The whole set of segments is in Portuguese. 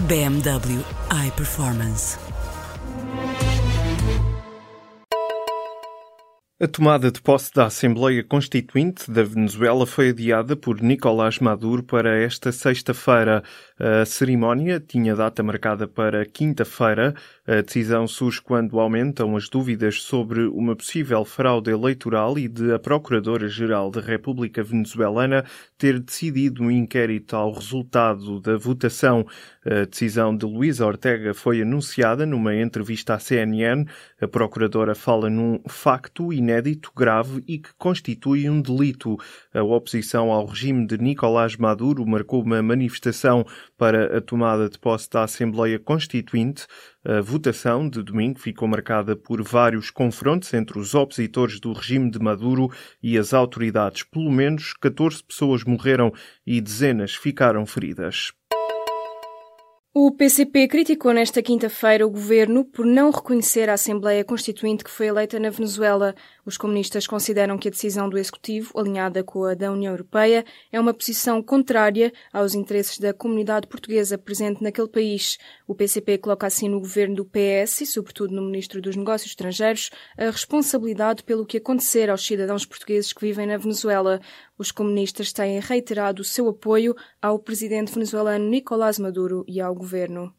BMW iPerformance. A tomada de posse da Assembleia Constituinte da Venezuela foi adiada por Nicolás Maduro para esta sexta-feira. A cerimónia tinha data marcada para quinta-feira. A decisão surge quando aumentam as dúvidas sobre uma possível fraude eleitoral e de a Procuradora-Geral da República Venezuelana ter decidido um inquérito ao resultado da votação. A decisão de Luís Ortega foi anunciada numa entrevista à CNN. A Procuradora fala num facto inédito, grave e que constitui um delito. A oposição ao regime de Nicolás Maduro marcou uma manifestação para a tomada de posse da Assembleia Constituinte. A votação de domingo ficou marcada por vários confrontos entre os opositores do regime de Maduro e as autoridades. Pelo menos 14 pessoas morreram e dezenas ficaram feridas. O PCP criticou nesta quinta-feira o governo por não reconhecer a Assembleia Constituinte que foi eleita na Venezuela. Os comunistas consideram que a decisão do Executivo, alinhada com a da União Europeia, é uma posição contrária aos interesses da comunidade portuguesa presente naquele país. O PCP coloca assim no governo do PS e, sobretudo, no Ministro dos Negócios Estrangeiros, a responsabilidade pelo que acontecer aos cidadãos portugueses que vivem na Venezuela. Os comunistas têm reiterado o seu apoio ao presidente venezuelano Nicolás Maduro e ao governo.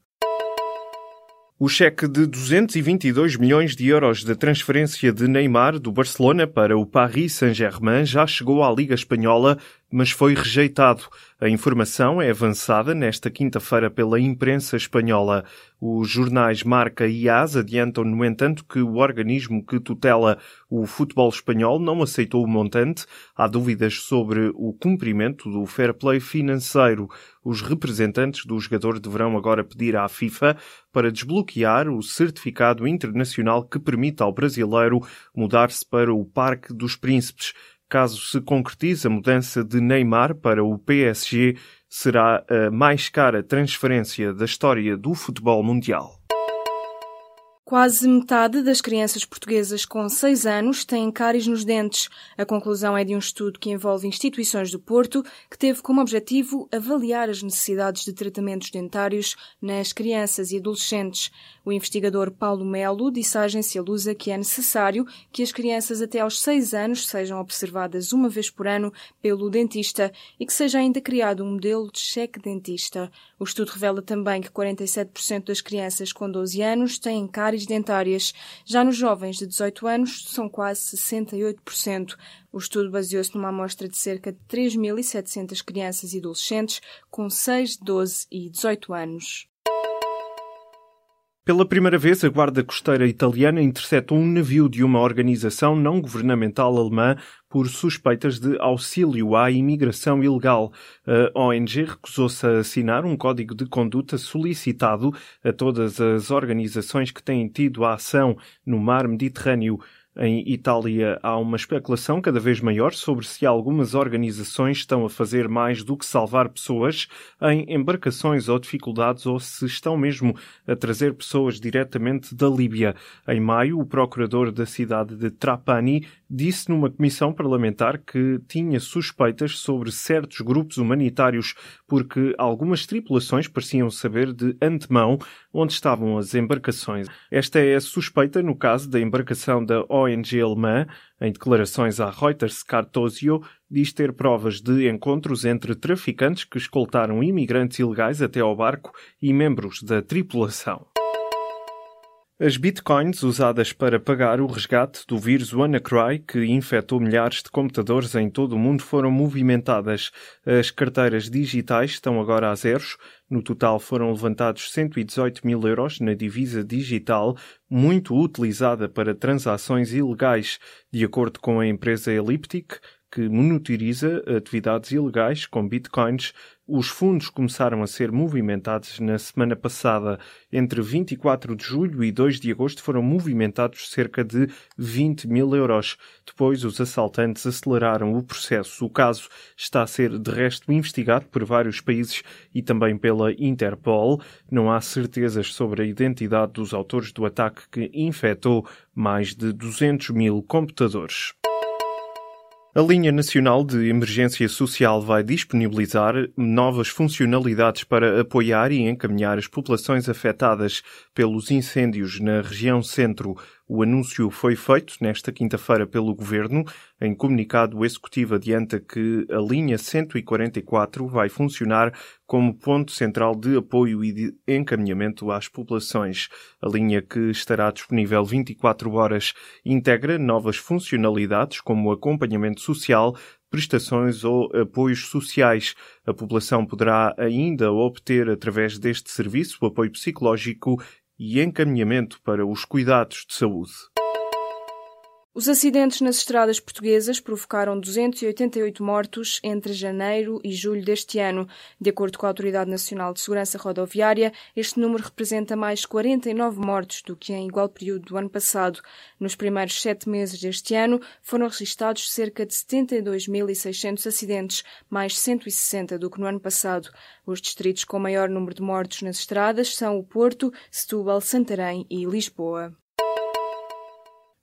O cheque de 222 milhões de euros da transferência de Neymar do Barcelona para o Paris Saint-Germain já chegou à Liga Espanhola mas foi rejeitado. A informação é avançada nesta quinta-feira pela imprensa espanhola. Os jornais Marca e AS adiantam, no entanto, que o organismo que tutela o futebol espanhol não aceitou o montante. Há dúvidas sobre o cumprimento do fair play financeiro. Os representantes do jogador deverão agora pedir à FIFA para desbloquear o certificado internacional que permita ao brasileiro mudar-se para o Parque dos Príncipes. Caso se concretize a mudança de Neymar para o PSG, será a mais cara transferência da história do futebol mundial. Quase metade das crianças portuguesas com 6 anos têm cáries nos dentes. A conclusão é de um estudo que envolve instituições do Porto, que teve como objetivo avaliar as necessidades de tratamentos dentários nas crianças e adolescentes. O investigador Paulo Melo disse à agência Lusa que é necessário que as crianças até aos 6 anos sejam observadas uma vez por ano pelo dentista e que seja ainda criado um modelo de cheque dentista. O estudo revela também que 47% das crianças com 12 anos têm cáries dentárias. Já nos jovens de 18 anos, são quase 68%. O estudo baseou-se numa amostra de cerca de 3.700 crianças e adolescentes com 6, 12 e 18 anos. Pela primeira vez, a Guarda Costeira Italiana interceptou um navio de uma organização não governamental alemã por suspeitas de auxílio à imigração ilegal. A ONG recusou-se a assinar um código de conduta solicitado a todas as organizações que têm tido a ação no mar Mediterrâneo. Em Itália há uma especulação cada vez maior sobre se algumas organizações estão a fazer mais do que salvar pessoas em embarcações ou dificuldades ou se estão mesmo a trazer pessoas diretamente da Líbia. Em maio, o procurador da cidade de Trapani disse numa comissão parlamentar que tinha suspeitas sobre certos grupos humanitários porque algumas tripulações pareciam saber de antemão onde estavam as embarcações. Esta é a suspeita no caso da embarcação da ONG alemã. Em declarações à Reuters, Cartosio diz ter provas de encontros entre traficantes que escoltaram imigrantes ilegais até ao barco e membros da tripulação. As bitcoins usadas para pagar o resgate do vírus WannaCry, que infectou milhares de computadores em todo o mundo, foram movimentadas. As carteiras digitais estão agora a zeros. No total foram levantados 118 mil euros na divisa digital, muito utilizada para transações ilegais, de acordo com a empresa Elliptic, que monitoriza atividades ilegais com bitcoins Os fundos começaram a ser movimentados na semana passada. Entre 24 de julho e 2 de agosto foram movimentados cerca de 20 mil euros. Depois, os assaltantes aceleraram o processo. O caso está a ser, de resto, investigado por vários países e também pela Interpol. Não há certezas sobre a identidade dos autores do ataque que infectou mais de 200 mil computadores. A linha nacional de emergência social vai disponibilizar novas funcionalidades para apoiar e encaminhar as populações afetadas pelos incêndios na região centro. O anúncio foi feito nesta quinta-feira pelo Governo. Em comunicado, Executivo adianta que a linha 144 vai funcionar como ponto central de apoio e de encaminhamento às populações. A linha que estará disponível 24 horas integra novas funcionalidades como acompanhamento social, prestações ou apoios sociais. A população poderá ainda obter, através deste serviço, apoio psicológico e encaminhamento para os cuidados de saúde. Os acidentes nas estradas portuguesas provocaram 288 mortos entre janeiro e julho deste ano. De acordo com a Autoridade Nacional de Segurança Rodoviária, este número representa mais 49 mortos do que em igual período do ano passado. Nos primeiros sete meses deste ano, foram registados cerca de 72.600 acidentes, mais 160 do que no ano passado. Os distritos com maior número de mortos nas estradas são o Porto, Setúbal, Santarém e Lisboa.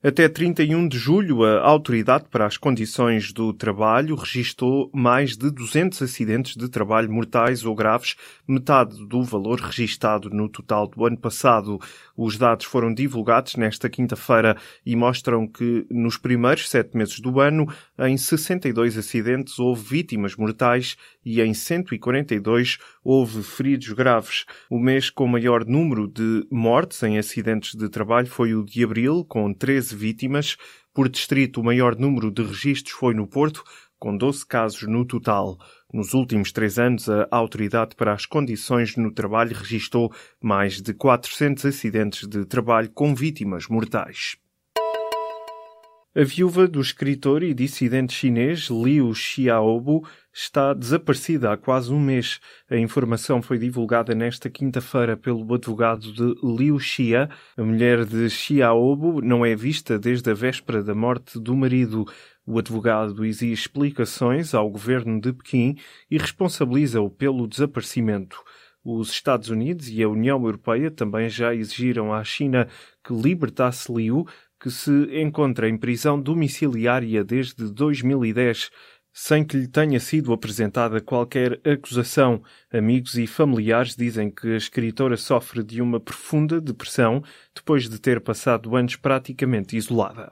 Até 31 de julho, a Autoridade para as Condições do Trabalho registrou mais de 200 acidentes de trabalho mortais ou graves, metade do valor registado no total do ano passado. Os dados foram divulgados nesta quinta-feira e mostram que, nos primeiros sete meses do ano, em 62 acidentes houve vítimas mortais e em 142 houve feridos graves. O mês com maior número de mortes em acidentes de trabalho foi o de abril, com 13 vítimas. Por distrito, o maior número de registros foi no Porto, com 12 casos no total. Nos últimos três anos, a Autoridade para as Condições no Trabalho registrou mais de 400 acidentes de trabalho com vítimas mortais. A viúva do escritor e dissidente chinês Liu Xiaobo está desaparecida há quase um mês. A informação foi divulgada nesta quinta-feira pelo advogado de Liu Xia. A mulher de Xiaobo não é vista desde a véspera da morte do marido. O advogado exige explicações ao governo de Pequim e responsabiliza-o pelo desaparecimento. Os Estados Unidos e a União Europeia também já exigiram à China que libertasse Liu, que se encontra em prisão domiciliária desde 2010, sem que lhe tenha sido apresentada qualquer acusação. Amigos e familiares dizem que a escritora sofre de uma profunda depressão depois de ter passado anos praticamente isolada.